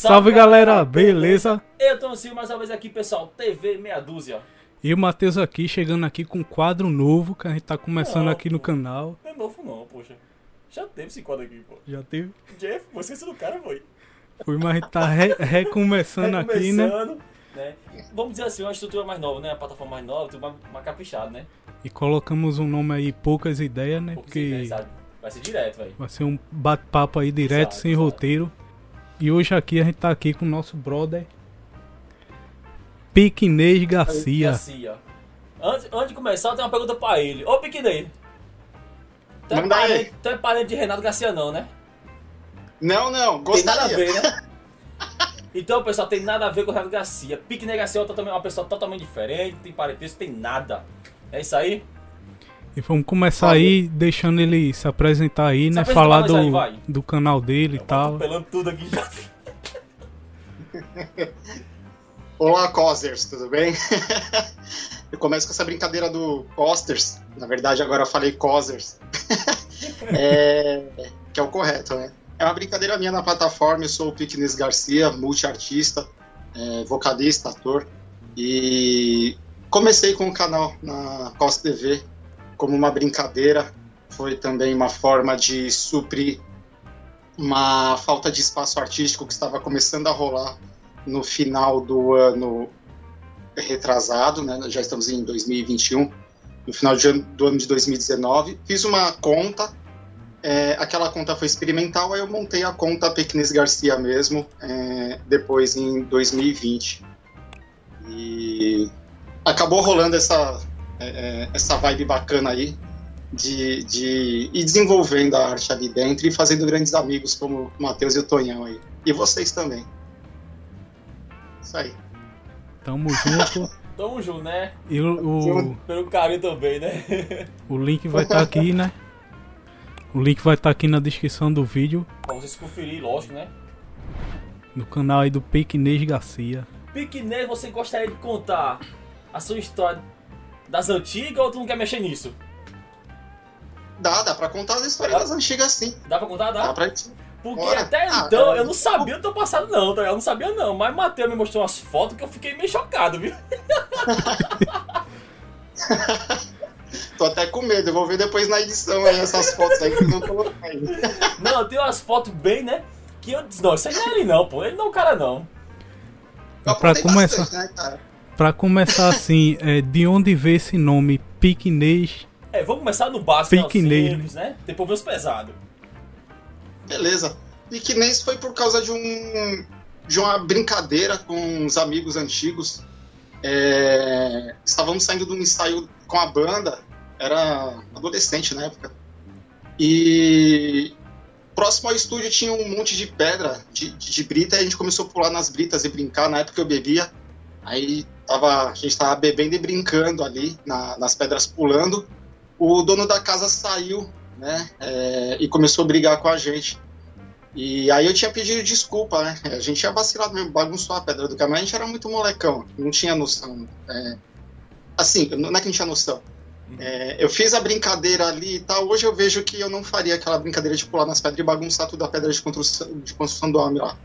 Salve galera, beleza? Eu tô assim mais uma vez aqui, pessoal. TV Meia Dúzia. E o Matheus aqui, chegando aqui com um quadro novo que a gente tá começando Não, aqui no pô. canal. Não é novo não, poxa. Já teve esse quadro aqui, pô. Já teve. Jeff, você do cara foi. Foi, mas a gente tá re- recomeçando aqui, né? Né? Vamos dizer assim, uma estrutura mais nova, né? A plataforma mais nova, tudo mais, mais caprichado, né? E colocamos um nome aí, poucas ideias, né? Pouco Porque se sabe? Vai ser direto, velho. vai ser um bate-papo aí direto, Exato, sem exato. roteiro. E hoje aqui a gente tá aqui com o nosso brother Piquinês Garcia. Garcia. Antes, antes de começar, eu tenho uma pergunta pra ele. Ô, Piquinei. Tu é, parente, tu é parente de Renato Garcia, não, né? Não, não, Tem nada a gostaria. ver, né? Então, pessoal, tem nada a ver com o Renato Garcia. Piquinei Garcia é uma pessoa totalmente diferente, tem parentesco, tem nada. É isso aí? E vamos começar aí, deixando ele se apresentar aí, Se né? apresenta Falar mais aí, do, do canal dele e Eu vou tal. atropelando tudo aqui já. Olá, Cosers, tudo bem? eu começo com essa brincadeira do Costers. Na verdade, agora eu falei Cosers. É, que é o correto, né? É uma brincadeira minha na plataforma. Eu sou o Piquenes Garcia, multiartista, é, vocalista, ator. E comecei com o canal na Cos TV como uma brincadeira. Foi também uma forma de suprir uma falta de espaço artístico que estava começando a rolar no final do ano retrasado, né? Já estamos em 2021, no final do ano de 2019. Fiz uma conta, é, aquela conta foi experimental, aí eu montei a conta Pequenes Garcia mesmo, é, depois em 2020. E acabou rolando essa, é, é, essa vibe bacana aí de, de ir desenvolvendo a arte ali dentro e fazendo grandes amigos como o Matheus e o Tonhão aí. E vocês também. Isso aí. Tamo junto. Tamo junto, né? E o, o, Pelo carinho também, né? o link vai estar aqui, né? O link vai estar aqui na descrição do vídeo, pra vocês conferirem, lógico, né? no canal aí do Piquinês Garcia. Piquinês, você gostaria de contar a sua história das antigas ou tu não quer mexer nisso? Dá, dá pra contar as histórias das antigas sim. Dá pra contar? Dá? Dá pra... Porque Bora. até Ah, então eu não sabia do teu passado, não, tá? ligado? Eu não sabia, não. Mas Matheus me mostrou umas fotos que eu fiquei meio chocado, viu? Tô até com medo, eu vou ver depois na edição aí essas fotos aí que eu não coloquei. Não, tem umas fotos bem, né? Que eu disse, não, isso aí não é ele, não, pô. Ele não é o cara, não. Pra começar, bastante, né, cara? Pra começar assim, é, de onde veio esse nome Piquinês? É, vamos começar no básico, né? Os Piquinês. simples, né? Depois ver os pesados. Beleza. Piquenês foi por causa de um de uma brincadeira com uns amigos antigos. É, estávamos saindo de um ensaio com a banda, era adolescente na época. E próximo ao estúdio tinha um monte de pedra, de, de, de brita, e a gente começou a pular nas britas e brincar. Na época eu bebia, aí tava, a gente tava bebendo e brincando ali, na- nas pedras pulando. O dono da casa saiu, né, é, e começou a brigar com a gente. E aí eu tinha pedido desculpa, né? A gente tinha vacilado mesmo, bagunçou a pedra do caminho, a gente era muito molecão, não tinha noção. é. Assim, não é que não tinha noção. É, eu fiz a brincadeira ali e tal, hoje eu vejo que eu não faria aquela brincadeira de pular nas pedras e bagunçar toda a pedra de construção, de construção do homem lá.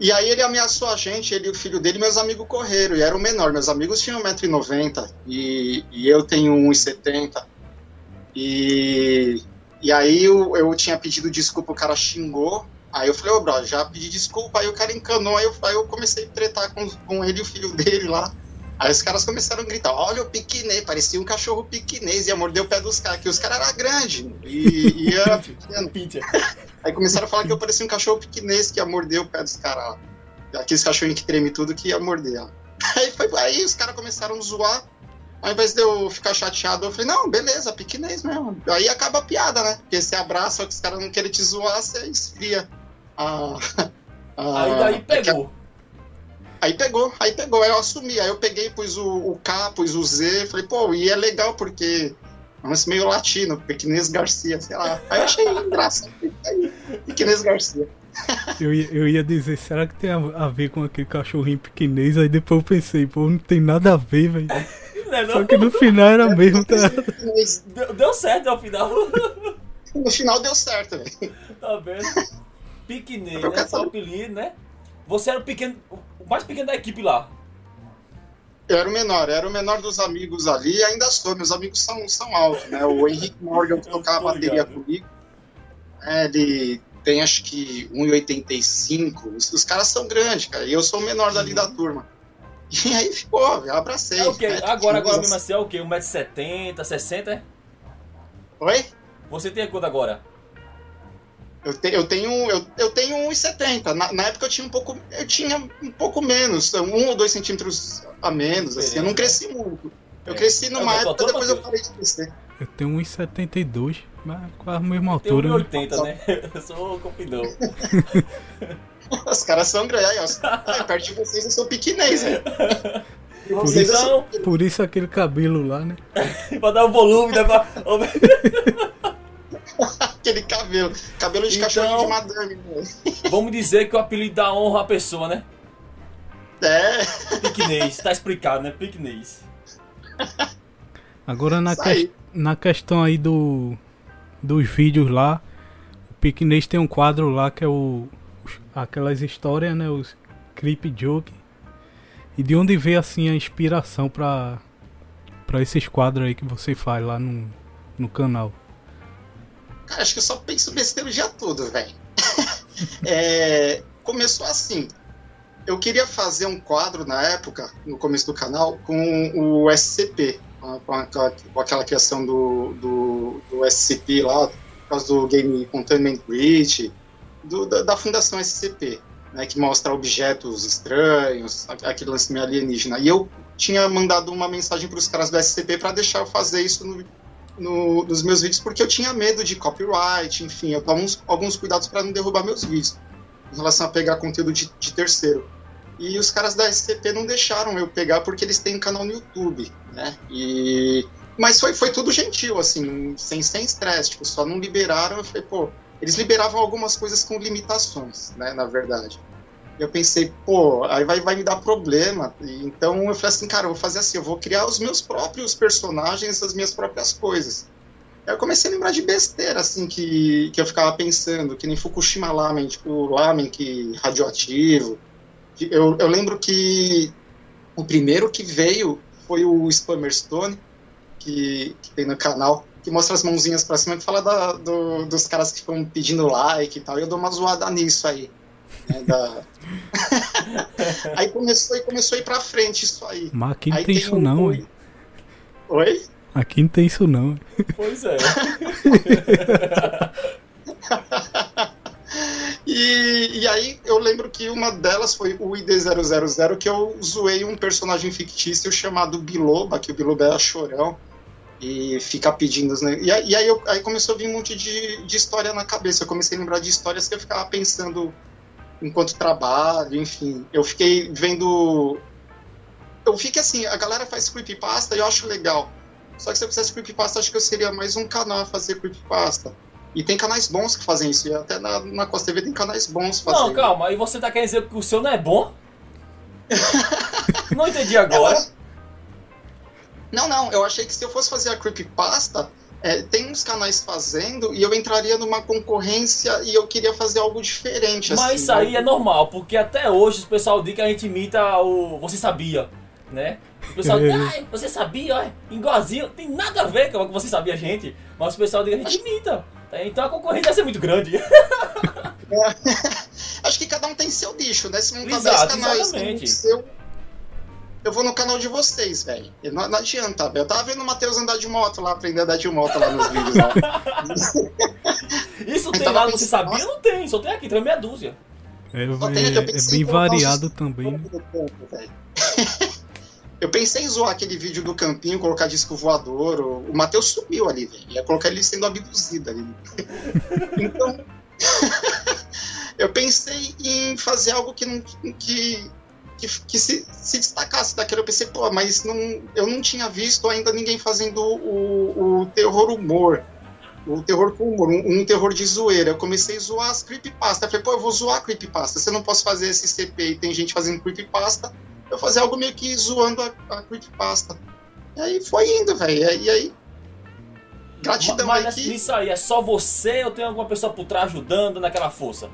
E aí ele ameaçou a gente, ele e o filho dele, meus amigos correram, e era o menor, meus amigos tinham 1,90m, e, e eu tenho 1,70m. E e aí eu, eu tinha pedido desculpa, o cara xingou. Aí eu falei, ô brother, já pedi desculpa, aí o cara encanou, aí eu, aí eu comecei a tretar com, com ele e o filho dele lá. Aí os caras começaram a gritar, olha o piquinês, parecia um cachorro piquinês, ia morder o pé dos caras, que os caras eram grandes e, e era pequeno. Aí começaram a falar que eu parecia um cachorro piquinês que ia morder o pé dos caras lá. Aqueles cachorrinhos que treme tudo que ia morder. Aí, foi, aí os caras começaram a zoar. Ao invés de eu ficar chateado, eu falei, não, beleza, piquinês mesmo. Aí acaba a piada, né? Porque você abraça, que os caras não querem te zoar, você esfria. a- a- Aí daí pegou. Aí pegou, aí pegou, aí eu assumi. Aí eu peguei, pus o, o K, pus o Z, falei, pô, e é legal porque lance meio latino, Pequinês Garcia, sei lá. Aí eu achei engraçado. Aí, Pequinês Garcia. Eu ia, eu ia dizer, será que tem a, a ver com aquele cachorrinho piquinês? Aí depois eu pensei, pô, não tem nada a ver, velho. É, Só que no final era mesmo, tá? Deu, deu certo ao final. No final deu certo, velho. tá vendo? Piquenês, né? Seu apelido, né? Você era o pequeno, o mais pequeno da equipe lá. Eu era o menor, era o menor dos amigos ali e ainda sou. Meus amigos são, são altos, né? O Henrique Morgan que tocava a bateria comigo. É, ele tem acho que 1,85. Os, os caras são grandes, cara. E eu sou o menor dali da turma. E aí ficou, eu abracei. É o quê? né? Agora, agora mesmo assim é o quê? 1,70m, 60 é? Oi? Você tem quanto agora? Eu, te, eu tenho eu, eu tenho 1,70. Na, na época eu tinha um pouco. Eu tinha um pouco menos, um ou dois centímetros a menos, assim. Eu não cresci muito. Eu É. cresci numa É, eu época, depois eu parei de crescer. Eu tenho 1,72, mas quase a mesma altura. né? 1,80, né? Eu sou compridão. Os caras são grandes. Aí, perto de vocês eu sou piquinês, velho. E vocês sou Então, Por isso aquele cabelo lá, né? pra dar o volume, né? Aquele cabelo. Cabelo de Então- cachorro de madame, né? Vamos dizer que o apelido dá honra à pessoa, né? É, Piquenês, tá explicado, né? Piquenês. Agora na, aí. na questão aí do dos vídeos lá, o Piquenês tem um quadro lá que é o aquelas histórias, né, os clip joke. E de onde veio assim a inspiração pra para esses quadros aí que você faz lá no, no canal? Cara, acho que eu só penso besteira o dia todo, velho. É, começou assim. Eu queria fazer um quadro na época, no começo do canal, com o SCP, com, aquela, com aquela criação do, do, do SCP lá, por causa do Game Containment Breach, do- da, da fundação SCP, né, que mostra objetos estranhos, aquele lance meio alienígena. E eu tinha mandado uma mensagem para os caras do SCP para deixar eu fazer isso no, no- nos meus vídeos porque eu tinha medo de copyright, enfim, eu tomo uns- alguns cuidados para não derrubar meus vídeos em relação a pegar conteúdo de, de terceiro. E os caras da SCP não deixaram eu pegar porque eles têm um canal no YouTube, né? E mas foi, foi tudo gentil, assim, sem estresse, tipo, só não liberaram, eu falei, pô, eles liberavam algumas coisas com limitações, né, na verdade. Eu pensei, pô, aí vai, vai me dar problema. E, então eu falei assim, cara, eu vou fazer assim, eu vou criar os meus próprios personagens, as minhas próprias coisas. Aí eu comecei a lembrar de besteira, assim, que, que eu ficava pensando, que nem Fukushima Lamen, tipo, lamen que radioativo. Eu, eu lembro que o primeiro que veio foi o Spammer Stone, que, que tem no canal, que mostra as mãozinhas pra cima, que fala da- do- dos caras que ficam pedindo like e tal, e eu dou uma zoada nisso aí. Né, da- aí começou, e começou a ir pra frente isso aí. Mas aqui não aí tem isso o- não, hein? Oi? Aqui não tem isso não. Pois é. E, e aí eu lembro que uma delas foi o ID000, que eu zoei um personagem fictício chamado Biloba, que o Biloba era chorão, e fica pedindo... os E, aí- e aí, eu, aí começou a vir um monte de, de história na cabeça, eu comecei a lembrar de histórias que eu ficava pensando enquanto trabalho, enfim. Eu fiquei vendo... Eu fiquei assim, a galera faz creepypasta e eu acho legal. Só que se eu fizesse creepypasta, acho que eu seria mais um canal a fazer creepypasta. E tem canais bons que fazem isso. E até na, na Costa TV tem canais bons fazendo. Não, calma, aí você tá querendo dizer que o seu não é bom? Não entendi agora. Não, não. Eu achei que se eu fosse fazer a creepypasta, é, tem uns canais fazendo e eu entraria numa concorrência e eu queria fazer algo diferente. Mas assim, isso aí né? é normal, porque até hoje o pessoal diz que a gente imita o Você Sabia, né? O pessoal diz, ai, você sabia, ó, igualzinho, tem nada a ver com o que você sabia, gente. Mas o pessoal diz que a gente imita. Então a concorrência vai ser muito grande. Acho que cada um tem seu nicho, né? Se montar Exato, 10 canais exatamente. no seu. Eu vou no canal de vocês, velho. Não, não adianta, velho. Eu tava vendo o Matheus andar de moto lá, aprender a andar de moto lá nos vídeos lá. Isso Eu tem lá no Você Sabia? nossa. Não tem, só tem aqui, tem meia dúzia. É, Só tem- eu é- é bem variado também, né? Eu pensei em zoar aquele vídeo do campinho, colocar disco voador. O, o Matheus subiu ali, velho. Ia colocar ele sendo abduzido ali. então. eu pensei em fazer algo que não. que. Que, que se, se destacasse daquilo. Eu pensei, pô, mas não, eu não tinha visto ainda ninguém fazendo o, o terror humor. O terror com humor, um, um terror de zoeira. Eu comecei a zoar as creepypasta. Eu falei, pô, eu vou zoar creepypasta. Se eu não posso fazer esse CP e tem gente fazendo creepypasta, eu vou fazer algo meio que zoando a, a creepypasta. E aí foi indo, velho. E aí. Gratidão Mas aí nessa- que. nisso aí, é só você ou tem alguma pessoa por trás ajudando naquela força?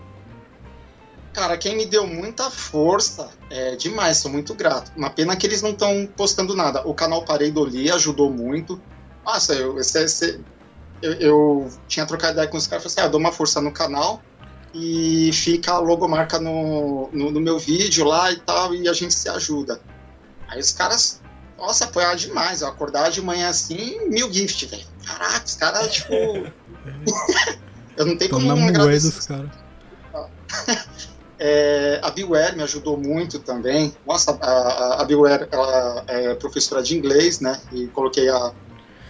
Cara, quem me deu muita força é demais, sou muito grato. Uma pena que eles não estão postando nada. O canal Parei do Li ajudou muito. Nossa, eu, esse, esse, eu, eu, tinha trocado ideia com os caras, falei assim, ah, dou uma força no canal e fica a logomarca no, no, no, meu vídeo lá e tal, e a gente se ajuda. Aí os caras, nossa, apoiaram demais. Eu acordava de manhã assim, mil gift, velho. Caraca, os caras, tipo. eu não tenho como não agradecer. Dos cara. É, a Beware me ajudou muito também. Nossa, a, a Beware ela é professora de inglês, né? E coloquei a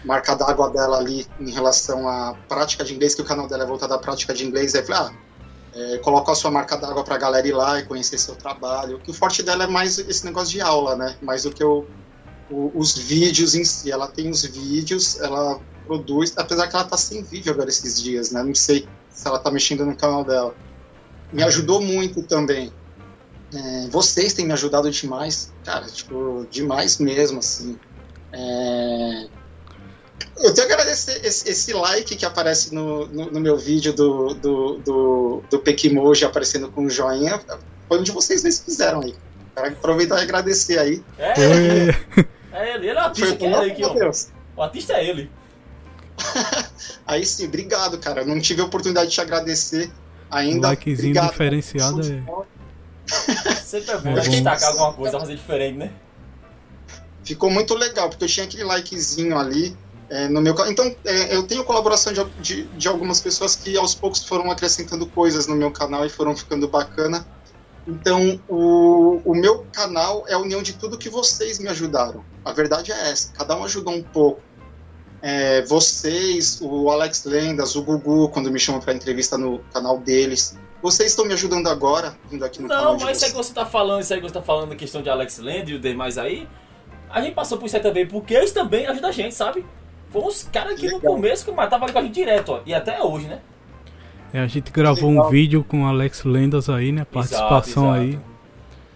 marca d'água dela ali em relação à prática de inglês, que o canal dela é voltado à prática de inglês. Aí eu falei, ah, é, coloca a sua marca d'água para a galera ir lá e conhecer seu trabalho. Que o forte dela é mais esse negócio de aula, né? Mais do que o, o, os vídeos em si. Ela tem os vídeos, ela produz, apesar que ela tá sem vídeo agora esses dias, né? Não sei se ela tá mexendo no canal dela me ajudou muito também. É, vocês têm me ajudado demais, cara, tipo, demais mesmo, assim. É... Eu tenho que agradecer esse, esse, like que aparece no, no, no meu vídeo do, do, do, do Pequimoji aparecendo com um joinha. Foi um de vocês mesmos fizeram aí. Quero aproveitar e agradecer aí. É, é, é ele, ele é o artista que é aqui, ó. O artista é ele. aí sim, obrigado, cara. não tive a oportunidade de te agradecer ainda. Um likezinho obrigado, diferenciado é. Sempre é bom é destacar alguma coisa, fazer diferente, né? Ficou muito legal, porque eu tinha aquele likezinho ali é, no meu Então, é, eu tenho colaboração de, de, de, algumas pessoas que aos poucos foram acrescentando coisas no meu canal e foram ficando bacana. Então, o, o meu canal é a união de tudo que vocês me ajudaram. A verdade é essa, cada um ajudou um pouco é, vocês, o Alex Lendas, o Gugu, quando me chamam para entrevista no canal deles. Vocês estão me ajudando agora, vindo aqui no Não, canal. Não, mas isso aí que você tá falando, isso aí que você tá falando, a questão de Alex Land e o demais aí, a gente passou por isso aí também, porque eles também ajudam a gente, sabe? Foram os caras que no começo que matavam com a gente direto, ó, e até hoje, né? É, a gente gravou um vídeo com o Alex Lendas aí, né? Participação exato, exato. aí.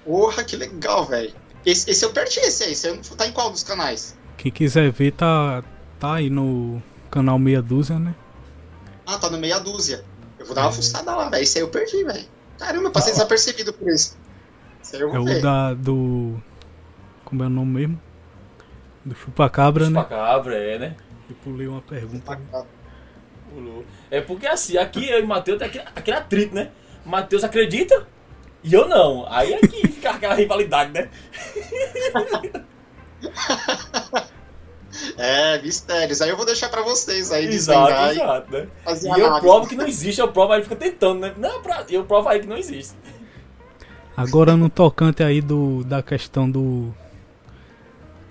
Porra, que legal, velho. Esse, esse eu perdi, esse aí. Esse tá em qual dos canais? Quem quiser ver, tá, Tá aí no canal Meia Dúzia, né? Ah, tá no Meia Dúzia. Eu vou dar uma é. fuçada lá, velho. Isso aí eu perdi, velho. Caramba, eu passei desapercebido por isso. Isso aí eu vou é ver. o da, do. Como é o nome mesmo? Do Chupacabra, né? Chupacabra, é, né? Eu pulei uma pergunta. Pulou. É porque assim, aqui eu e o Matheus tem aquele, aquele atrito, né? Matheus acredita e eu não. Aí aqui é fica aquela rivalidade, né? É, mistérios. Aí eu vou deixar pra vocês aí exato, exato, né? E eu provo que não existe, eu provo aí fica tentando, né? Não, eu provo aí que não existe. Agora no tocante aí do da questão do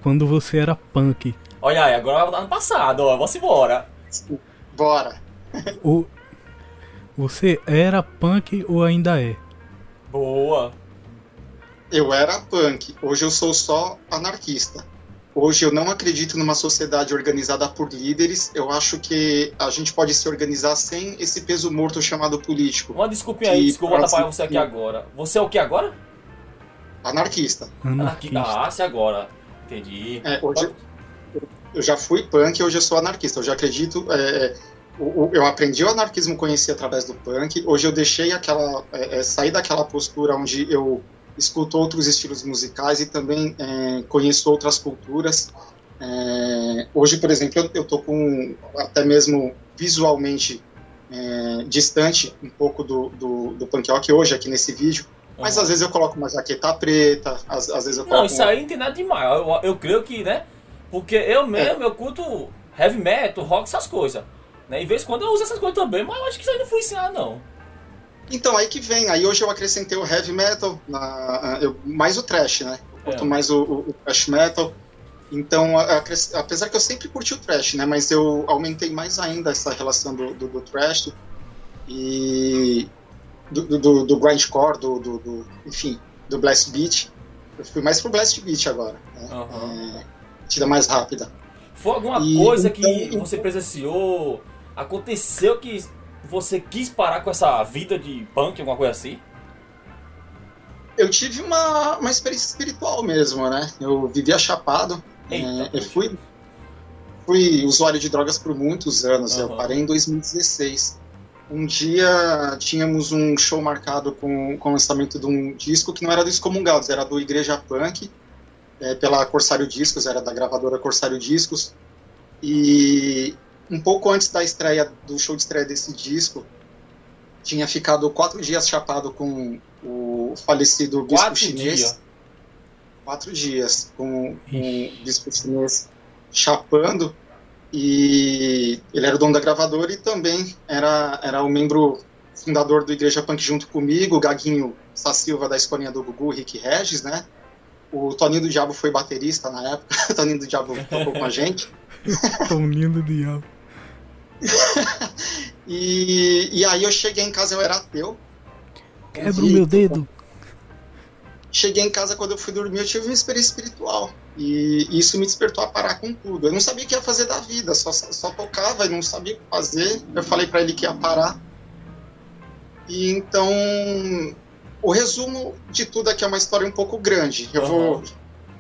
quando você era punk. Olha aí, agora ano passado, ó, vamos embora. Bora. O você era punk ou ainda é? Boa. Eu era punk, hoje eu sou só anarquista. Hoje eu não acredito numa sociedade organizada por líderes. Eu acho que a gente pode se organizar sem esse peso morto chamado político. Uma desculpinha aí, desculpa vou atrapalhar você aqui agora. Você é o que agora? Anarquista. Anarquista. Ah, se agora. Entendi. É, hoje eu já fui punk e hoje eu sou anarquista. Eu já acredito. É, eu aprendi o anarquismo, conheci através do punk. Hoje eu deixei aquela. É, é sair daquela postura onde eu escuto outros estilos musicais e também é, conheço outras culturas. É, hoje, por exemplo, eu estou com até mesmo visualmente é, distante um pouco do, do, do punk rock hoje aqui nesse vídeo, mas uhum. às vezes eu coloco uma jaqueta preta, às, às vezes eu coloco. Não, isso aí não tem nada demais. Eu, eu creio que, né? Porque eu mesmo, é. eu curto heavy metal, rock, essas coisas. Né? Vez quando eu uso essas coisas também, mas eu acho que isso aí não foi ensinar, não. Então, aí que vem. Aí hoje eu acrescentei o heavy metal, na, eu, mais o trash, né? Eu curto é. mais o, o, trash metal. Então, a, a, apesar que eu sempre curti o trash, né? Mas eu aumentei mais ainda essa relação do, do, do trash e do, do, do grindcore, do, do, enfim, do blast beat. Eu fui mais pro blast beat agora, né? Uhum. É, tira mais rápida. Foi alguma e, coisa então, que você presenciou, aconteceu que você quis parar com essa vida de punk, alguma coisa assim? Eu tive uma, uma experiência espiritual mesmo, né? Eu vivia chapado. Eita, é, eu fui, fui usuário de drogas por muitos anos. Uhum. Eu parei em 2016. um dia tínhamos um show marcado com, com o lançamento de um disco que não era do Excomungados, era do Igreja Punk, é, pela Corsário Discos, era da gravadora Corsário Discos. E um pouco antes da estreia, do show de estreia desse disco, tinha ficado quatro dias chapado com o falecido bispo Quatro chinês. dias. Quatro dias com, com o bispo chinês chapando. E ele era o dono da gravadora e também era, era o membro fundador do Igreja Punk junto comigo, o Gaguinho Sá Silva da escolinha do Gugu, Rick Regis, né? O Toninho do Diabo foi baterista na época, o Toninho do Diabo tocou com a gente. Toninho do diabo. E, e aí eu cheguei em casa, eu era ateu. Quebra o meu dedo. Cheguei em casa quando eu fui dormir, eu tive uma experiência espiritual. E isso me despertou a parar com tudo. Eu não sabia o que ia fazer da vida, só, só tocava e não sabia o que fazer. Eu falei para ele que ia parar. E então, o resumo de tudo aqui é uma história um pouco grande. Eu vou.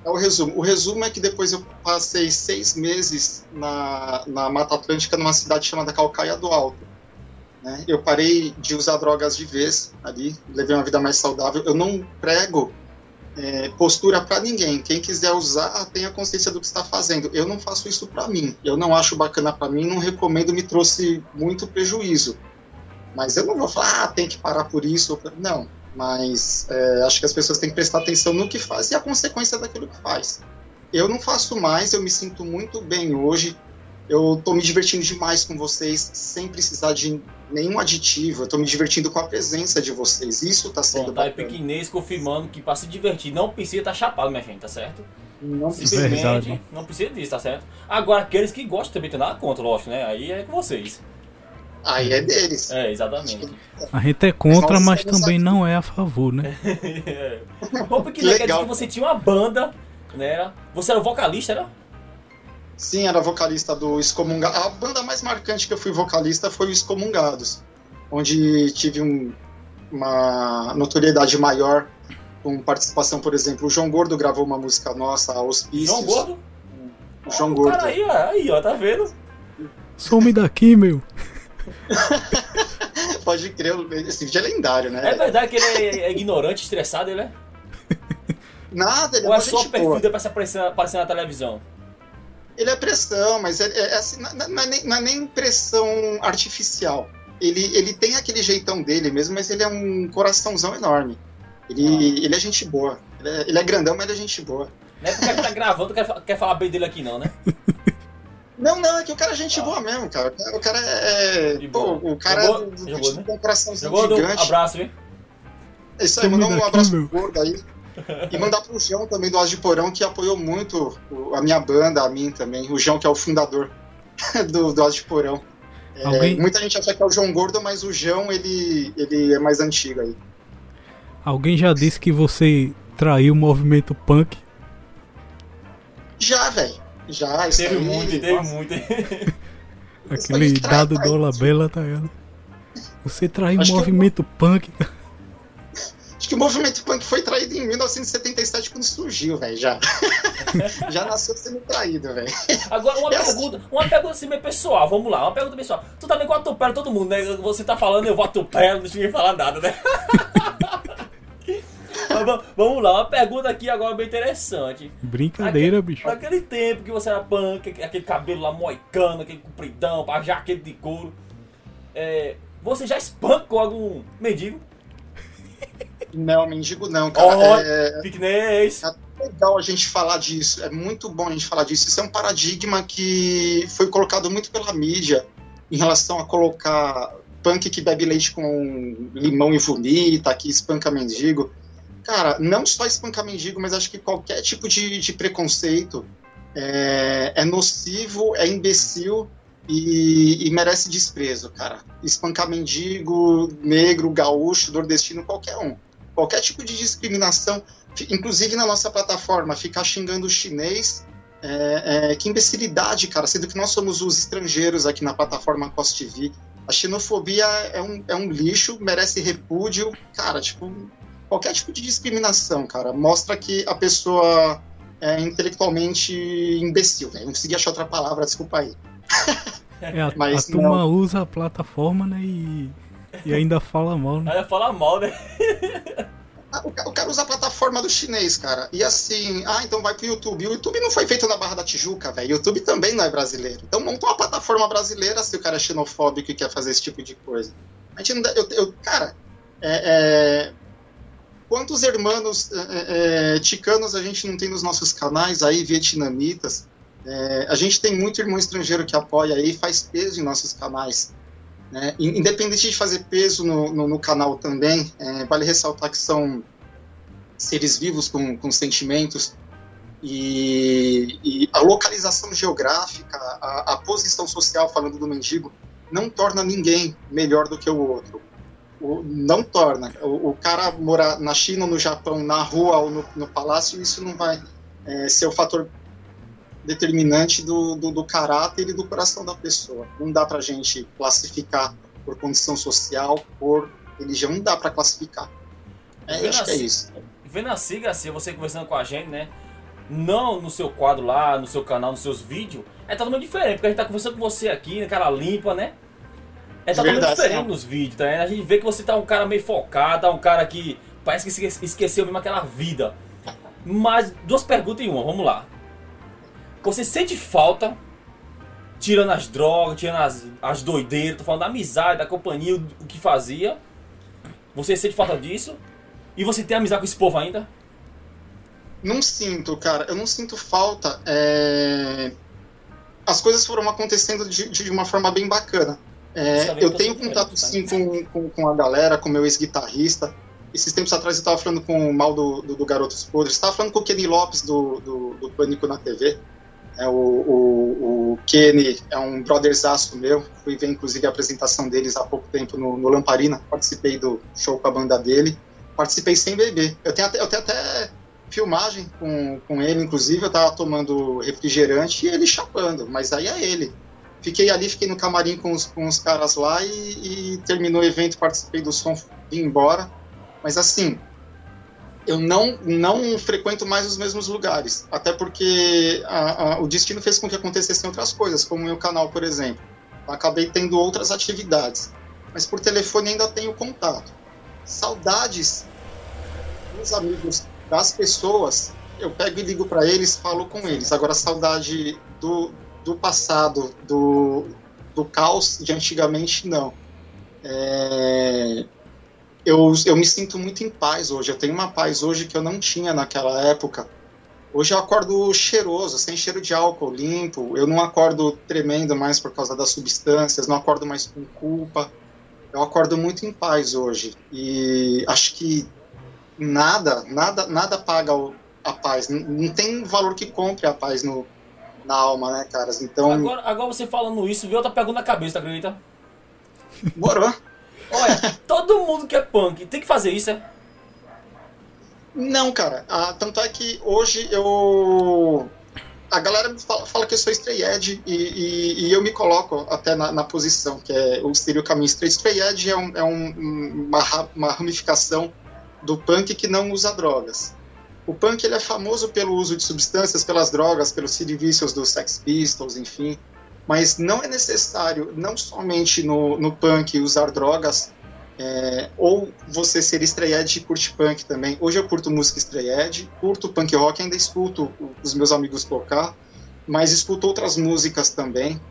É o resumo. O resumo é que depois eu passei seis meses na, na Mata Atlântica, numa cidade chamada Calcaia do Alto. né? Eu parei de usar drogas de vez ali, levei uma vida mais saudável. Eu não prego é, postura para ninguém. Quem quiser usar, tenha consciência do que está fazendo. Eu não faço isso para mim. Eu não acho bacana para mim, não recomendo, me trouxe muito prejuízo. Mas eu não vou falar, ah, tem que parar por isso. Não. Mas é, acho que as pessoas têm que prestar atenção no que faz e a consequência daquilo que faz. Eu não faço mais, eu me sinto muito bem hoje. Eu tô me divertindo demais com vocês, sem precisar de nenhum aditivo. Eu tô me divertindo com a presença de vocês. Isso tá sendo Bom, tá bacana. confirmando que pra se divertir não precisa estar chapado, minha gente, tá certo? Não precisa. Não precisa disso, tá certo? Agora, aqueles que gostam também tem nada contra, lógico, né? Aí é com vocês. Aí é deles. É, exatamente. A gente é contra, mas também não é a favor, né? É. Bom, porque Que quer dizer legal. que você tinha uma banda, né? Você era o vocalista, era? Sim, era vocalista do Excomungados. A banda mais marcante que eu fui vocalista foi o Excomungados, onde tive um- uma notoriedade maior com participação, por exemplo, o João Gordo gravou uma música nossa, Auspícios. João Gordo? O João Ó, Gordo. Cara, aí, ó, aí, ó, tá vendo? Some daqui, meu. Pode crer, esse vídeo é lendário, né? É verdade que ele é, é ignorante, estressado, ele é? Nada, ele é Ou é uma só perfil pra se aparecer, aparecer na televisão? Ele é pressão, mas é, é assim, não, não é nem, não é nem pressão artificial. Ele, ele tem aquele jeitão dele mesmo, mas ele é um coraçãozão enorme. Ele, ele é gente boa. Ele é, ele é grandão, mas ele é gente boa. Não é porque ele tá gravando, quer, quer falar bem dele aqui não, né? Não, não, é que o cara é gente Ah. boa mesmo, cara. O cara é. De Pô, boa. o cara Jogou- é jogou, né? um coraçãozinho Jogou do gigante. abraço, hein? É isso aí, mandar um abraço pro gordo aí. E mandar pro João também do As de Porão, que apoiou muito a minha banda, a mim também. O João, que é o fundador do, do As de Porão. É, Muita gente acha que é o João Gordo, mas o João, ele, ele é mais antigo aí. Alguém já disse que você traiu o movimento punk? Já, velho. Já, isso Teve aí, muito, teve nossa. muito. Aquele dado Dola Bela, tá ligado? Você traiu o que eu- movimento punk. Acho que o movimento punk foi traído em 1977 quando surgiu, velho, já. já nasceu sendo traído, velho. Agora, uma É assim. pergunta, uma pergunta assim meio pessoal, vamos lá, uma pergunta pessoal. Tu também atropela todo mundo, né? Você tá falando, eu vou atropelo, não deixa ninguém falar nada, né? Vamos lá, uma pergunta aqui agora bem interessante. Brincadeira, bicho. Naquele tempo que você era punk, aquele- aquele cabelo lá moicano, aquele compridão, a jaqueta de couro, é, você já espancou algum mendigo? Não, mendigo não, cara. Ó, É, Piquenês. é legal a gente falar disso. É muito bom a gente falar disso. Isso é um paradigma que foi colocado muito pela mídia em relação a colocar punk que bebe leite com limão e vomita, que espanca mendigo. Cara, não só espanca mendigo, mas acho que qualquer tipo de, de preconceito é, é nocivo, é imbecil e, e merece desprezo, cara. Espancar mendigo, negro, gaúcho, nordestino, qualquer um. Qualquer tipo de discriminação, inclusive na nossa plataforma, ficar xingando o chinês. é, é, que imbecilidade, cara, sendo que nós somos os estrangeiros aqui na plataforma Cost TV. A xenofobia é um, é um lixo, merece repúdio. Cara, tipo, qualquer tipo de discriminação, cara, mostra que a pessoa é intelectualmente imbecil, velho. Não consegui achar outra palavra, desculpa aí. É, a, Mas a turma não. usa a plataforma, né? E, e ainda fala mal, né? Aí fala mal, né? Ah, o cara usa a plataforma do chinês, cara. E assim, ah, então vai pro YouTube. O YouTube não foi feito na Barra da Tijuca, velho. O YouTube também não é brasileiro. Então monta uma plataforma brasileira se o cara é xenofóbico e quer fazer esse tipo de coisa. A gente não dá, eu, eu- cara, é, é, quantos hermanos é, é, ticanos a gente não tem nos nossos canais aí, vietnamitas? É, a gente tem muito irmão estrangeiro que apoia aí faz peso em nossos canais. né? In- Independente de fazer peso no, no- no canal também, é, vale ressaltar que são seres vivos com, com sentimentos e, e a localização geográfica, a, a posição social, falando do mendigo, não torna ninguém melhor do que o outro. O- não torna. O, o cara morar na China no Japão, na rua ou no, no palácio, isso não vai é, ser o fator determinante do, do, do caráter e do coração da pessoa. Não dá pra gente classificar por condição social, por religião, não dá pra classificar. É, eu acho que é isso. Vendo assim, Garcia, você conversando com a gente, né? Não no seu quadro lá, no seu canal, nos seus vídeos, é totalmente diferente, porque a gente tá conversando com você aqui, cara limpa, né? É totalmente Verdade, diferente sim. nos vídeos, tá? A gente vê que você tá um cara meio focado, tá um cara que parece que esque- esqueceu mesmo aquela vida. Mas duas perguntas em uma, vamos lá. Você sente falta, tirando as drogas, tirando as, as doideiras, tô falando da amizade, da companhia, o, o que fazia. Você sente falta disso? E você tem amizade com esse povo ainda? Não sinto, cara. Eu não sinto falta. é, As coisas foram acontecendo de, de uma forma bem bacana. É, eu tenho contato sim com, com, com a galera, com o meu ex-guitarrista. Esses tempos atrás eu estava falando com o mal do, do, do Garotos Podres. Estava falando com o Kenny Lopes do, do, do Pânico na TV. É, o, o, o Kenny é um brotherzaço meu. Fui ver inclusive a apresentação deles há pouco tempo no, no Lamparina. Participei do show com a banda dele. Participei sem beber. Eu tenho até, eu tenho até filmagem com, com ele, inclusive. Eu tava tomando refrigerante e ele chapando, mas aí é ele. Fiquei ali, fiquei no camarim com os, com os caras lá e, e terminou o evento, participei do som, vim embora. Mas assim, eu não, não frequento mais os mesmos lugares. Até porque a- a- o destino fez com que acontecessem outras coisas, como o meu canal, por exemplo. Acabei tendo outras atividades. Mas por telefone ainda tenho contato. Saudades dos amigos, das pessoas, eu pego e ligo para eles, falo com eles. Agora, saudade do, do passado, do, do caos de antigamente, não. É, eu, eu me sinto muito em paz hoje. Eu tenho uma paz hoje que eu não tinha naquela época. Hoje eu acordo cheiroso, sem cheiro de álcool, limpo. Eu não acordo tremendo mais por causa das substâncias, não acordo mais com culpa. Eu acordo muito em paz hoje. E acho que nada, nada, nada paga a paz. Não, não tem valor que compre a paz no, na alma, né, caras? Então, Agora, agora você falando isso, veio outra pergunta na cabeça, acredita? bora. Olha, todo mundo que é punk tem que fazer isso, é? Não, cara. Ah, tanto é que hoje eu. A galera fala, fala que eu sou stray edge e, e- e eu me coloco até na, na posição, que é o seria o caminho straight. Stray edge é, um- é um- uma, uma ramificação do punk que não usa drogas. O punk ele é famoso pelo uso de substâncias, pelas drogas, pelos serviços dos Sex Pistols, enfim. Mas não é necessário, não somente no, no punk, usar drogas, é, ou você ser edge e curte punk também. Hoje eu curto música edge, curto punk rock, ainda escuto os meus amigos tocar, mas escuto outras músicas também.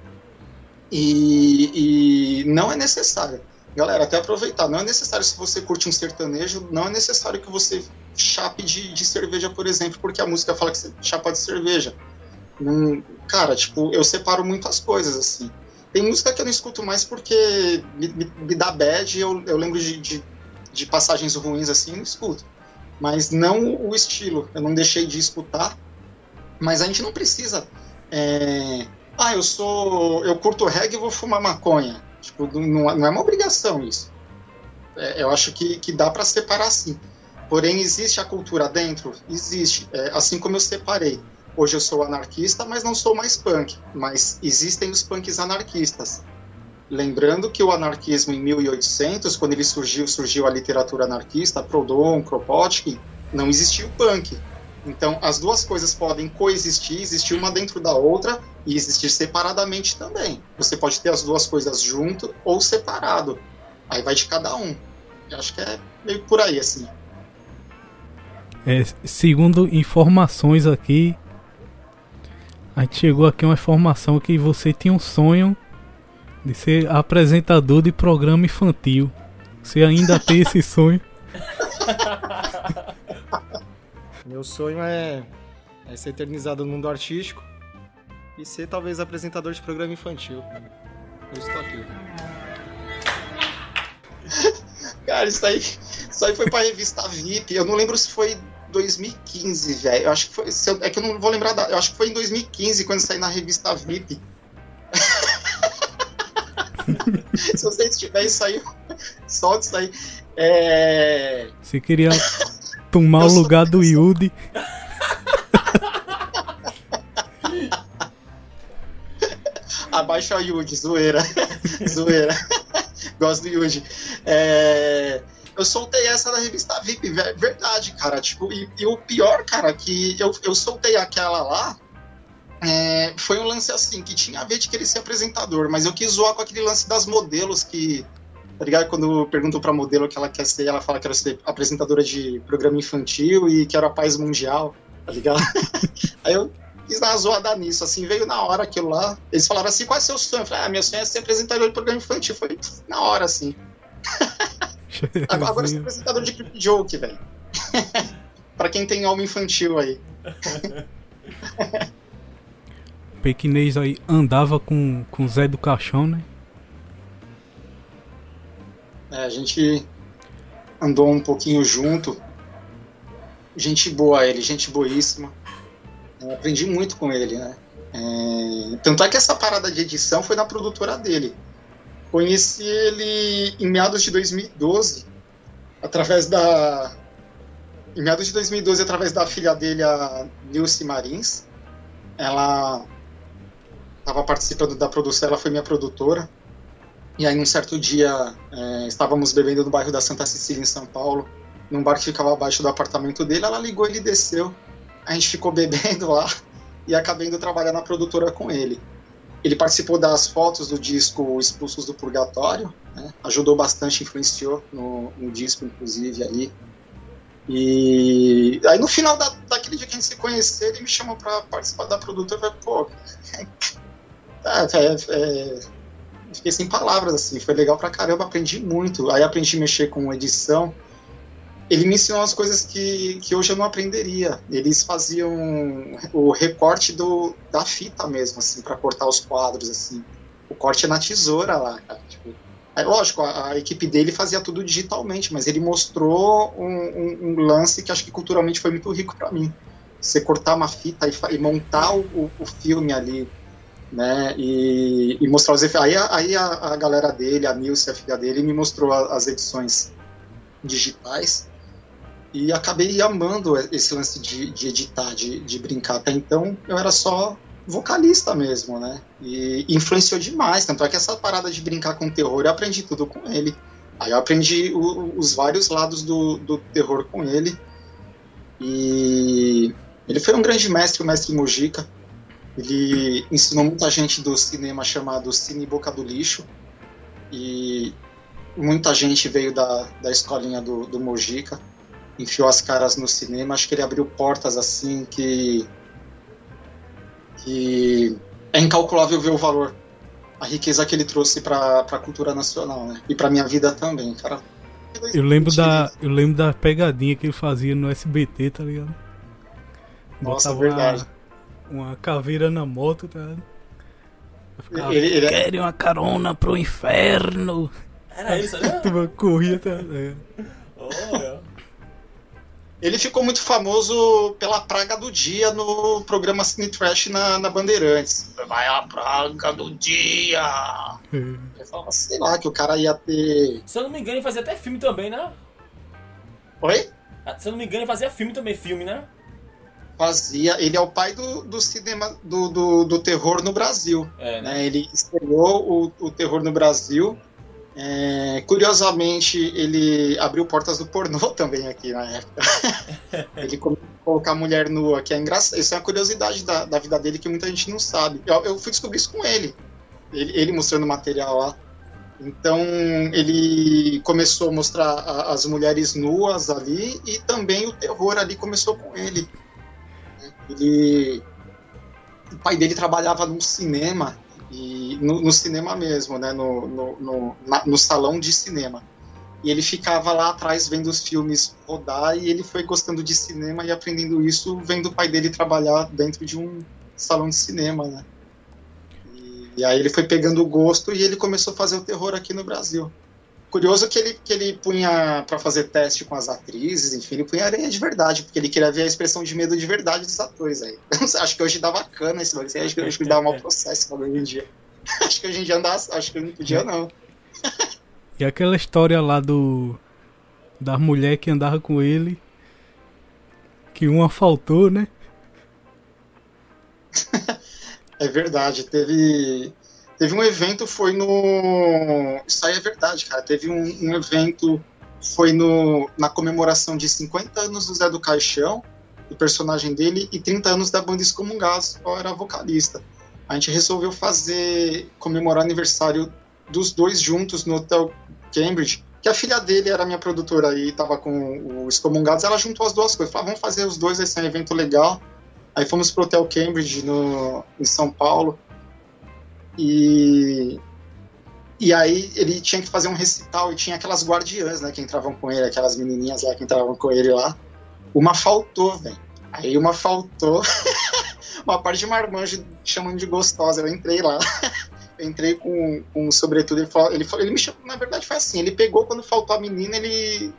E, e não é necessário. Galera, até aproveitar, não é necessário se você curte um sertanejo, não é necessário que você chape de, de cerveja, por exemplo, porque a música fala que você chapa de cerveja. Não- cara, tipo, eu separo muitas coisas, assim. Tem música que eu não escuto mais porque me, me- me dá bad eu, eu lembro de, de, de passagens ruins assim, não escuto. Mas não o estilo, eu não deixei de escutar. Mas a gente não precisa. é, Ah, eu sou. Eu curto reggae e vou fumar maconha. Tipo, não, não é uma obrigação isso. É, eu acho que, que dá para separar sim. Porém, existe a cultura dentro? Existe. É, assim como eu separei. Hoje eu sou anarquista, mas não sou mais punk. Mas existem os punks anarquistas. Lembrando que o anarquismo em 1800, quando ele surgiu, surgiu a literatura anarquista, Proudhon, Kropotkin, não existia o punk. Então, as duas coisas podem coexistir, existir uma dentro da outra, e existir separadamente também. Você pode ter as duas coisas junto ou separado. Aí vai de cada um. Eu acho que é meio por aí, assim. É, segundo informações aqui, a gente chegou aqui uma informação que você tinha um sonho de ser apresentador de programa infantil. Você ainda tem esse sonho? Meu sonho é, é ser eternizado no mundo artístico e ser talvez apresentador de programa infantil. Eu estou aqui. Cara, isso aí, isso aí foi pra revista VIP. Eu não lembro se foi 2015, velho. Eu acho que foi. Eu, é que eu não vou lembrar da. Eu acho que foi em 2015 quando saí na revista VIP. se você tiver isso aí, solte isso aí. É... Você queria tomar o lugar do Yudi. Abaixa o Yuji, zoeira. zoeira. Gosto do Yuji. É... Eu soltei essa na revista VIP, verdade, cara. Tipo, e, e o pior, cara, que eu, eu soltei aquela lá. É, foi um lance assim, que tinha a ver de querer ser apresentador, mas eu quis zoar com aquele lance das modelos que. Tá ligado? Quando perguntam pra modelo o que ela quer ser, ela fala que quer ser apresentadora de programa infantil e quero a paz mundial, tá ligado? Aí eu fiz uma zoada nisso, assim, veio na hora aquilo lá. Eles falaram assim, qual é o seu sonho? Eu falei, ah, meu sonho é ser apresentador de programa infantil. Foi na hora, assim. agora, agora eu sou apresentador de clip joke, velho. pra quem tem alma infantil aí. o pequinês aí andava com, com o Zé do Caixão, né? É, a gente andou um pouquinho junto. Gente boa ele, gente boíssima. Eu aprendi muito com ele, né? É... Tanto é que essa parada de edição foi na produtora dele. Conheci ele em meados de 2012, através da. Em meados de 2012, através da filha dele, a Nilce Marins. Ela estava participando da produção, ela foi minha produtora. E aí, um certo dia, é, estávamos bebendo no bairro da Santa Cecília, em São Paulo, num bar que ficava abaixo do apartamento dele. Ela ligou, ele desceu a gente ficou bebendo lá e acabei indo trabalhar na produtora com ele. Ele participou das fotos do disco Expulsos do Purgatório, né? ajudou bastante, influenciou no, no, disco, inclusive, ali. E aí no final da, daquele dia que a gente se conheceu, ele me chamou para participar da produtora. Eu falei, pô, é, é, é, fiquei sem palavras, assim, foi legal pra caramba, aprendi muito. Aí aprendi a mexer com edição, ele me ensinou as coisas que, que hoje eu não aprenderia. Eles faziam o recorte do, da fita mesmo, assim, para cortar os quadros, assim. O corte é na tesoura lá, cara. Tipo, lógico, a, a, equipe dele fazia tudo digitalmente, mas ele mostrou um, um, um lance que acho que culturalmente foi muito rico para mim. Você cortar uma fita e, e montar o, o, filme ali, né? E, e mostrar os efeitos. Aí, aí a, a, galera dele, a Nilce, a filha dele, me mostrou as edições digitais e acabei amando esse lance de, de editar, de, de brincar. Até então eu era só vocalista mesmo, né? E influenciou demais. Tanto é que essa parada de brincar com terror eu aprendi tudo com ele. Aí eu aprendi o, os vários lados do, do terror com ele. E ele foi um grande mestre, o mestre Mujica. Ele ensinou muita gente do cinema chamado Cine Boca do Lixo. E muita gente veio da, da escolinha do, do Mujica enfiou as caras no cinema, acho que ele abriu portas assim que que é incalculável ver o valor, a riqueza que ele trouxe para a cultura nacional, né? E para minha vida também, cara. Eu lembro da eu lembro da pegadinha que ele fazia no SBT, tá ligado? Nossa, Botava verdade. Uma, caveira na moto, tá? Ficava, ele, ele... É- Querem uma carona pro inferno. Era isso, né? corria, tá? É. Oh, ele ficou muito famoso pela praga do dia no programa Cine Trash na, na Bandeirantes. Vai a praga do dia! Hum. Eu falava, sei lá, que o cara ia ter. Se eu não me engano, ele fazia até filme também, né? Oi? Ah, se eu não me engano, ele fazia filme também, filme, né? Fazia. Ele é o pai do, do cinema do, do, do terror no Brasil. É, né? né? Ele estreou o, o terror no Brasil É, curiosamente, ele abriu portas do pornô também aqui na época. ele começou a colocar a mulher nua, que é engraçado. Isso é uma curiosidade da, da vida dele que muita gente não sabe. Eu, eu fui descobrir isso com ele. ele. Ele mostrando material lá. Então ele começou a mostrar a, as mulheres nuas ali e também o terror ali começou com ele. Ele, o pai dele trabalhava num cinema e no, no cinema mesmo, né, no, no, no, na, no salão de cinema. E ele ficava lá atrás vendo os filmes rodar e ele foi gostando de cinema e aprendendo isso vendo o pai dele trabalhar dentro de um salão de cinema, né? E, e aí ele foi pegando o gosto e ele começou a fazer o terror aqui no Brasil. Curioso que ele, que ele punha para fazer teste com as atrizes, enfim, ele punha areia de verdade, porque ele queria ver a expressão de medo de verdade dos atores aí. acho que hoje dava cana esse bagulho, acho que hoje dava mau processo hoje em dia. acho que hoje em dia não acho que não podia não. e aquela história lá do da mulher que andava com ele, que uma faltou, né? é verdade, teve Teve um evento, foi no. Isso aí é verdade, cara. Teve um, um evento, foi no, na comemoração de 50 anos do Zé do Caixão, do personagem dele, e 30 anos da banda Excomungados, qual era vocalista. A gente resolveu fazer, comemorar o aniversário dos dois juntos no Hotel Cambridge, que a filha dele era minha produtora e estava com o Excomungados, ela juntou as duas coisas. Falou, vamos fazer os dois, esse é um evento legal. Aí fomos pro Hotel Cambridge no, em São Paulo. E e aí ele tinha que fazer um recital e tinha aquelas guardiãs, né, que entravam com ele, aquelas menininhas lá que entravam com ele lá. Uma faltou, velho. Aí uma faltou. uma parte de marmanjo chamando de gostosa. Eu entrei lá. eu entrei com, com sobretudo. Ele, falou, ele, falou, ele me chamou, na verdade foi assim. Ele pegou quando faltou a menina, ele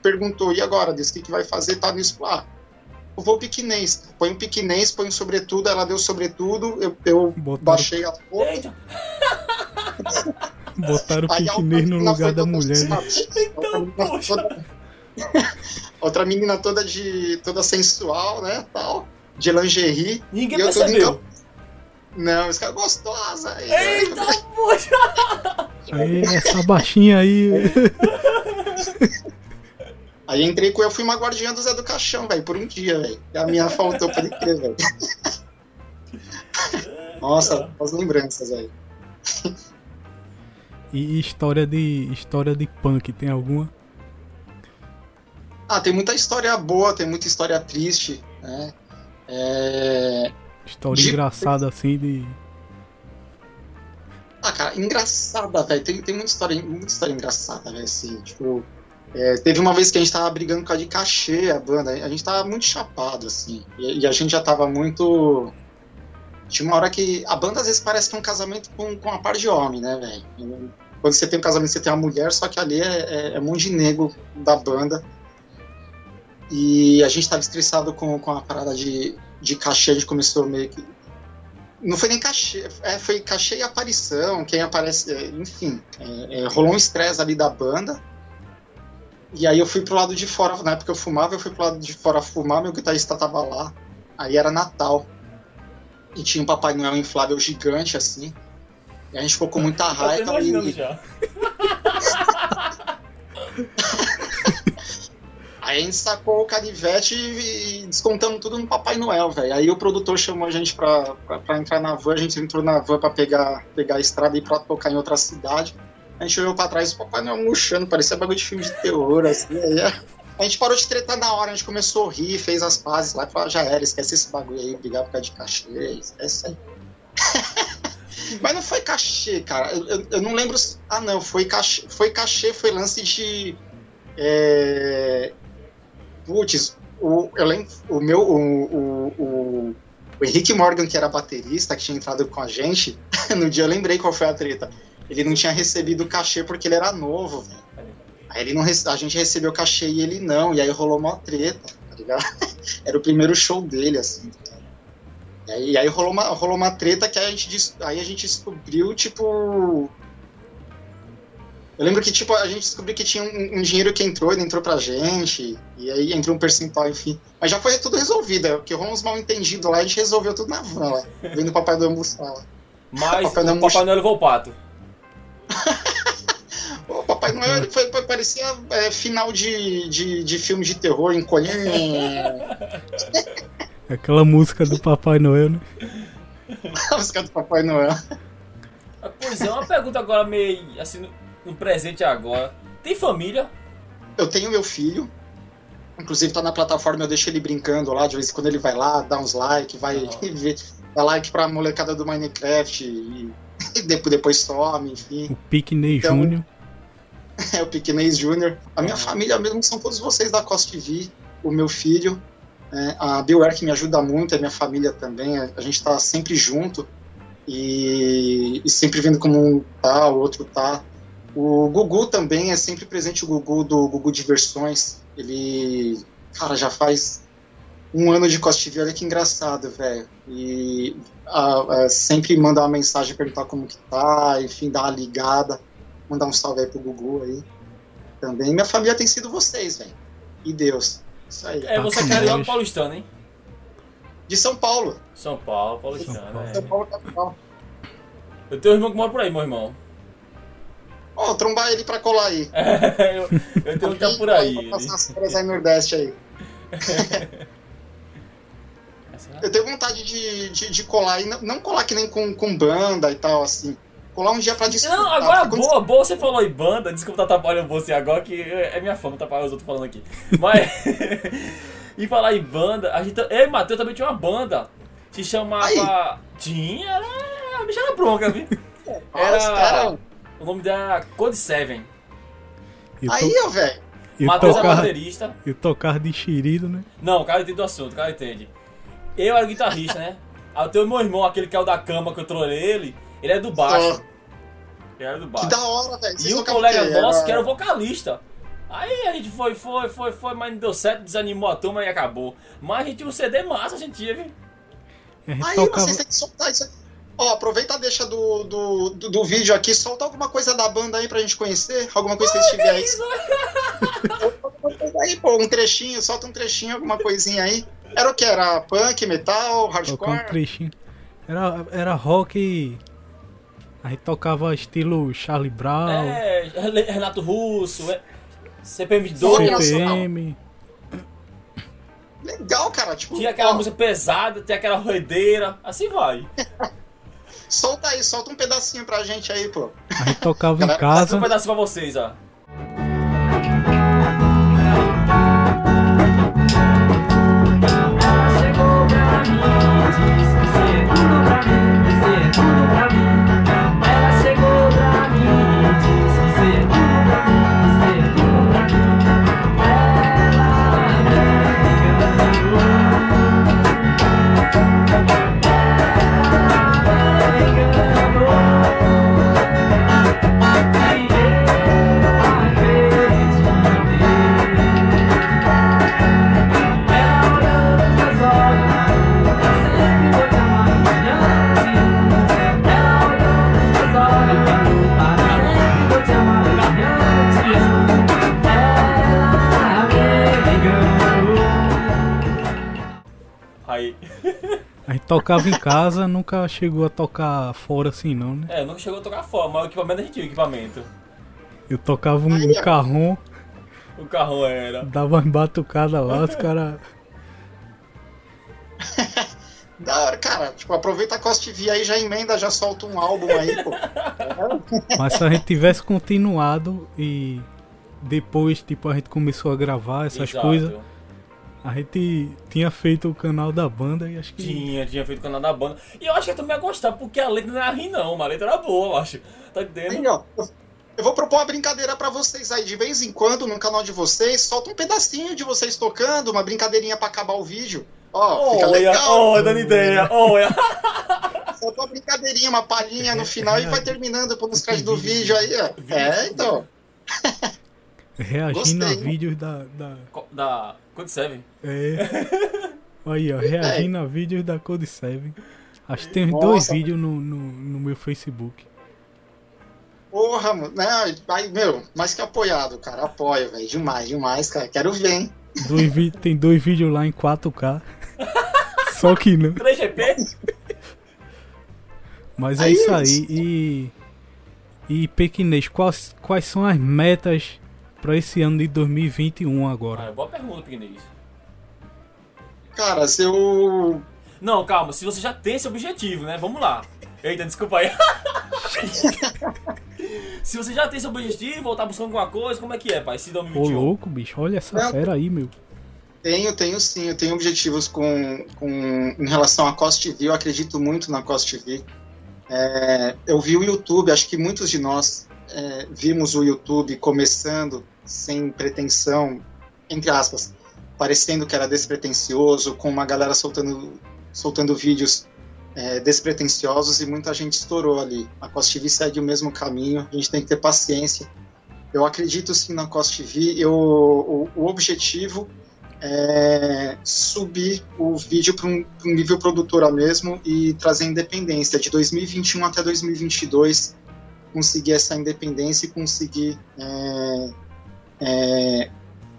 perguntou: e agora? Disse: o que, que vai fazer? Tá nisso. Ah, eu vou piquinês. Põe um piquinês, põe sobretudo, ela deu sobretudo, eu, eu baixei a foto. Botaram o piquinês no lugar da mulher. Então, poxa. Outra menina toda de. toda sensual, né? Tal. De lingerie. Ninguém e percebeu. Não, esse cara é gostosa. Aí, Eita, poxa! Aí, essa baixinha aí. Aí entrei com eu fui uma guardiã do Zé do Caixão, velho, por um dia, velho. A minha faltou pra ele crer, velho. Nossa, as lembranças, velho. E história de história de punk, tem alguma? Ah, tem muita história boa, tem muita história triste, né? É... História de... engraçada assim de. Ah, cara, engraçada, velho. Tem, tem muita história, muita história engraçada, velho, assim, tipo. É, teve uma vez que a gente tava brigando com a de cachê, a banda, a gente tava muito chapado, assim, e, e, a gente já tava muito. Tinha uma hora que. A banda às vezes parece que é um casamento com, com uma par de homem, né, velho? Quando você tem um casamento, você tem uma mulher, só que ali é, é, é um monte de nego da banda. E a gente tava estressado com, com a parada de, de cachê, a gente começou meio que. Não foi nem cachê, é, foi cachê e aparição, quem aparece, é, enfim. É, é, rolou um estresse ali da banda. E aí eu fui pro lado de fora, na época eu fumava, eu fui pro lado de fora fumar, meu guitarrista tava lá. Aí era Natal. E tinha um Papai Noel inflável gigante, assim. E a gente ficou com muita raiva. Eu e... já. Aí a gente sacou o canivete e, descontamos tudo no Papai Noel, velho. Aí o produtor chamou a gente pra, pra, pra, entrar na van, a gente entrou na van pra pegar, pegar a estrada e pra tocar em outra cidade. A gente olhou pra trás o Papai Noel murchando, parecia bagulho de filme de terror, assim. Aí a gente parou de tretar na hora, a gente começou a rir, fez as pazes lá e falou: ah, já era, esquece esse bagulho aí, brigar por causa de cachê, esquece aí. Mas não foi cachê, cara. Eu, eu, eu, não lembro. Ah, não, foi cachê, foi cachê, foi lance de. É... Putz, o, eu lembro, o meu. O, o, o, o Henrique Morgan, que era baterista, que tinha entrado com a gente, no dia eu lembrei qual foi a treta ele não tinha recebido o cachê porque ele era novo, velho. Aí ele não, a gente recebeu o cachê e ele não, e aí rolou uma treta, tá ligado? Era o primeiro show dele, assim. E aí, e aí rolou, uma, rolou uma treta que a gente, aí a gente descobriu, tipo. Eu lembro que, tipo, a gente descobriu que tinha um, um dinheiro que entrou, ele entrou pra gente, e aí entrou um percentual, enfim. Mas já foi tudo resolvido, é, porque rolou uns mal entendidos lá, a gente resolveu tudo na van lá, vendo o Papai Noel almoçar lá. Mas o Papai Noel levou o pato. Papai Noel ele foi, parecia é, final de, de, de filme de terror, encolhendo. Aquela música do Papai Noel, né? a música do Papai Noel. Pois é, uma pergunta agora meio assim, no- no presente agora. Tem família? Eu tenho meu filho. Inclusive tá na plataforma, eu deixo ele brincando lá, de vez em quando ele vai lá, dá uns likes, vai ver, dá like pra molecada do Minecraft e, e depois, some, enfim. O Piqueney Então- Júnior. É o Piquenês Júnior. A minha Aham. família mesmo são todos vocês da Costa TV, o meu filho. é, a Bill que me ajuda muito, a minha família também. A, a gente tá sempre junto e, e sempre vendo como um tá, o outro tá. O Gugu também é sempre presente, o Gugu do Gugu Diversões. Ele, cara, já faz um ano de Costa TV, olha que engraçado, velho. E a- a- sempre manda uma mensagem, perguntar como que tá, enfim, dar uma ligada. Mandar um salve aí pro Gugu aí. Também. Minha família tem sido vocês, velho. E Deus. Isso aí. É, você é carioca paulistano, hein? De São Paulo. São Paulo, paulistano. São Paulo. São É. Paulo capital. Eu tenho um irmão que mora por aí, meu irmão. Ó, trombar ele pra colar aí. eu, eu tenho um que tá por aí. Pra ele- passar as férias aí no Nordeste aí. Eu tenho vontade de, de, de colar aí. Não, não colar que nem com, com banda e tal, assim. Colar um dia pra desfrutar. Não, agora porque quando boa, boa, você falou em banda, desculpa tá atrapalhando você agora, que é minha fama atrapalhar os outros falando aqui. Mas, e falar em banda, a gente, eu e Matheus também tinha uma banda, se chamava... Aí. Tinha, era, a bicha era bronca, viu? Era, caras- o nome da Code Seven. Aí, ó, velho. eu, Matheus é tocava, baterista. eu tocava de xerido, né? Não, o cara entende do assunto, o cara entende. Eu era o guitarrista, né? Aí eu tenho meu irmão, aquele que é o da cama que eu trolei ele, ele é do baixo. Ele era do Que baixo. da hora, velho. E o colega quê? nosso, que era o vocalista. Aí a gente foi, foi, foi, foi, mas não deu certo, desanimou a turma e acabou. Mas a gente tinha um CD massa, a gente tinha, viu? A gente Aí tocava. vocês têm que soltar isso aí. Ó, aproveita a deixa do, do, do, do vídeo aqui, solta alguma coisa da banda aí pra gente conhecer. Alguma coisa que vocês tiverem aí. Aí, pô, um trechinho, solta um trechinho, alguma coisinha aí. Era o que? Era punk, metal, um hardcore? Era, era rock. A gente tocava estilo Charlie Brown, É, Renato Russo, é, CPM Rock 2, nacional. CPM. Legal, cara. Tipo, tinha aquela ó, música pesada, tinha aquela roedeira, assim vai. solta aí, solta um pedacinho pra gente aí, pô. A gente tocava em Galera, um casa. pedaço pra vocês, ó. Tocava em casa, nunca chegou a tocar fora assim não, né? É, nunca chegou a tocar fora, mas o equipamento a gente tinha o equipamento. Eu tocava um, Aí, ó. carrão, O carrão era. dava umas batucadas lá, os caras. Da hora, cara. Tipo, aproveita a Costa TV aí, já emenda, já solta um álbum aí, pô. Mas se a gente tivesse continuado e depois, tipo, a gente começou a gravar essas Exato. coisas, a gente tinha feito o canal da banda e acho que. Tinha, tinha feito o canal da banda. E eu acho que eu também ia gostar, porque a letra não era ruim, não. A letra era boa, eu acho. Tá Aí, entendendo? ó. Eu vou propor uma brincadeira pra vocês aí. De vez em quando, no canal de vocês, solta um pedacinho de vocês tocando, uma brincadeirinha pra acabar o vídeo. Ó, fica Olha, legal. olha, dando ideia. Olha. Solta uma brincadeirinha, uma palhinha no final e vai terminando nos créditos do vídeo aí, ó. É, então. Reagindo a Gostei. vídeos da. da Da. Code 7. é. Aí, ó, reagindo a vídeos da Code 7. Acho que tem Nossa. dois vídeos no, no, no meu Facebook. Porra, mano. Né? Aí, meu, mais que apoiado, cara. Apoio, velho. Demais, demais, cara. Quero ver, hein? Dois vi- tem dois vídeos lá em 4K. Só que não. 3GP? Mas é Aí, isso aí. E, E Pequinês, quais, quais são as metas para esse ano de 2021 Ah, agora? é boa pergunta, Piquenês. Cara, se eu. Não, calma, se você já tem esse objetivo, né? Vamos lá. Eita, desculpa aí. se você já tem esse objetivo ou tá buscando alguma coisa, como é que é, pai? Esse Ô 2021? louco, bicho, olha essa Não. fera aí, meu. Tenho, tenho sim, eu tenho objetivos com, com em relação à Cost TV, eu acredito muito na Cost TV. É, eu vi o YouTube, acho que muitos de nós é, vimos o YouTube começando sem pretensão, entre aspas, parecendo que era despretensioso, com uma galera soltando, soltando vídeos é, despretensiosos e muita gente estourou ali. A Cost TV segue o mesmo caminho, a gente tem que ter paciência. Eu acredito sim na Cost TV, eu, o, o objetivo é, subir o vídeo para um, um nível produtora mesmo e trazer independência. De 2021 até 2022, conseguir essa independência e conseguir é, é,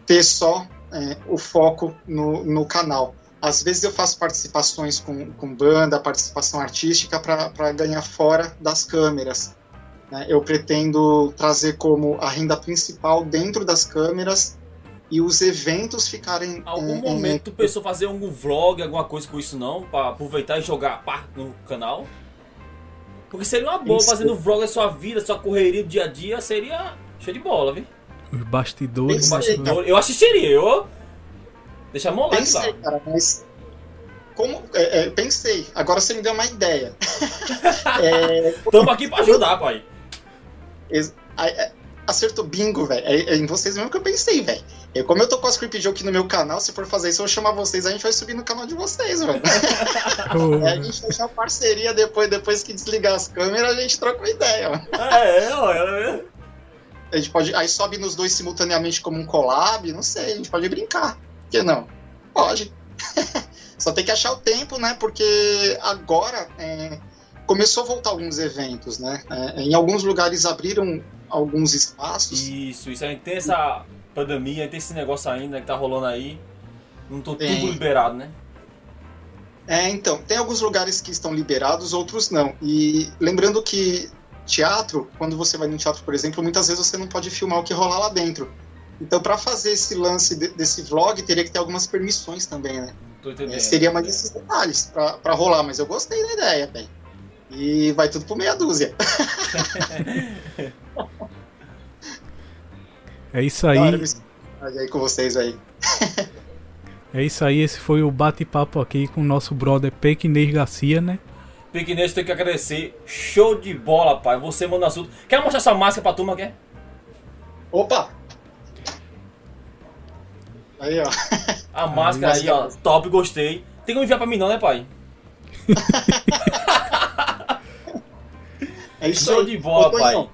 ter só é, o foco no, no canal. Às vezes eu faço participações com, com banda, participação artística para ganhar fora das câmeras. né? Eu pretendo trazer como a renda principal dentro das câmeras e os eventos ficarem. Algum é, momento tu pensou fazer algum vlog, alguma coisa com isso não? Pra aproveitar e jogar pá no canal? Porque seria uma boa Isso. fazendo vlog da sua vida, sua correria do dia a dia, seria show de bola, viu? Os bastidores. Eu, assistiria, eu. Deixa a mão lá, Pensei, cara, mas. Como, é, é, pensei, agora você me deu uma ideia. é, Tamo aqui pra ajudar, pai. é, acertou bingo, velho. É, é em vocês mesmo que eu pensei, velho. É, como eu tô com as Creep Joke no meu canal, se for fazer isso, eu vou chamar vocês, a gente vai subir no canal de vocês, velho. É, a gente fechar uma parceria depois, depois que desligar as câmeras, a gente troca uma ideia, mano. É, olha. A gente pode. Aí sobe nos dois simultaneamente como um collab, não sei, a gente pode brincar. Por que não? Pode. Só tem que achar o tempo, né? Porque agora é, começou a voltar alguns eventos, né? É, em alguns lugares abriram alguns espaços. Isso, isso. A gente tem essa pandemia, tem esse negócio ainda que tá rolando aí. Não tô Tem. tudo liberado, né? É, então, tem alguns lugares que estão liberados, outros não. E lembrando que teatro, quando você vai no teatro, por exemplo, muitas vezes você não pode filmar o que rolar lá dentro. Então, para fazer esse lance de- desse vlog, teria que ter algumas permissões também, né? É, seria mais esses detalhes pra, pra rolar, mas eu gostei da ideia, velho. E vai tudo por meia dúzia. É isso Da hora aí. aí com vocês aí. É isso aí. Esse foi o bate-papo aqui com o nosso brother Pequinês Garcia, né? Pequenês tem que agradecer. Show de bola, pai. Você manda assunto. Quer mostrar essa máscara pra turma, quer? Opa! Aí, ó. A máscara aí, ó. Top, gostei. Tem como enviar pra mim não, né, pai? É isso Show aí. de bola, Ô, pai. Toninho,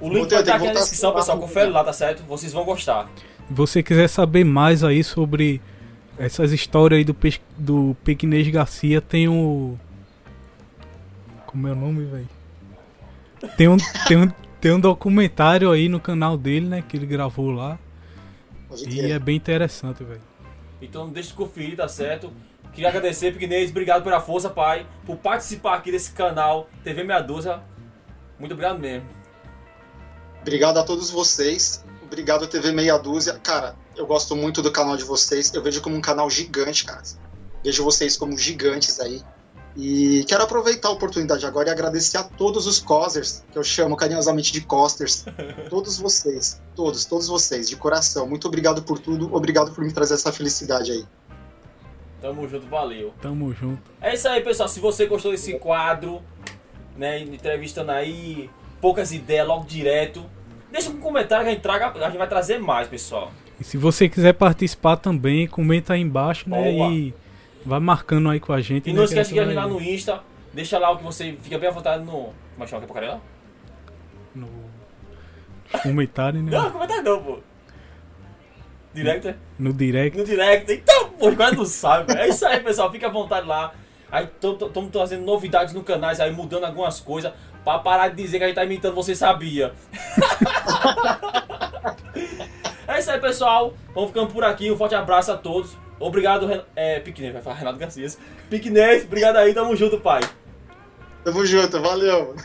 O link vai estar que aqui na descrição, pessoal. Confere lá, tá certo? Vocês vão gostar. Se você quiser saber mais aí sobre essas histórias aí do, do Garcia, tem o. Como é o nome, velho? Tem um, tem, um, tem um documentário aí no canal dele, né? Que ele gravou lá. E é bem interessante, velho. Então não deixe de conferir, tá certo? Queria agradecer, Pequenês. Obrigado pela força, pai. Por participar aqui desse canal TV Meia Dúzia. Muito obrigado mesmo. Obrigado a todos vocês. Obrigado TV Meia Dúzia. Cara, eu gosto muito do canal de vocês. Eu vejo como um canal gigante, cara. Vejo vocês como gigantes aí. E quero aproveitar a oportunidade agora e agradecer a todos os cosers, que eu chamo carinhosamente de costers. todos vocês, todos, todos vocês, de coração. Muito obrigado por tudo. Obrigado por me trazer essa felicidade aí. Tamo junto, valeu. Tamo junto. É isso aí, pessoal. Se você gostou desse quadro, né, entrevistando aí, poucas ideias, logo direto, deixa um comentário que a gente, traga, a gente vai trazer mais, pessoal. E se você quiser participar também, comenta aí embaixo, né? Boa. E vai marcando aí com a gente. E né, não que esquece de a ir gente lá no Insta, deixa lá o que você fica bem à vontade no. Como é que chama aqui porcaria lá? no comentário, né? Não, comentário não, pô. Direct, né? No direct. no direct. Então, pô, quase não sabe. É isso aí, pessoal. Fica à vontade lá. Aí estamos trazendo novidades no canal, aí mudando algumas coisas. Pra parar de dizer que a gente tá imitando, você sabia. é isso aí, pessoal. Vamos ficando por aqui. Um forte abraço a todos. Obrigado, Ren... é, Piquenês. Vai falar Renato Garcia. Piquenês, obrigado aí. Tamo junto, pai. Tamo junto, valeu.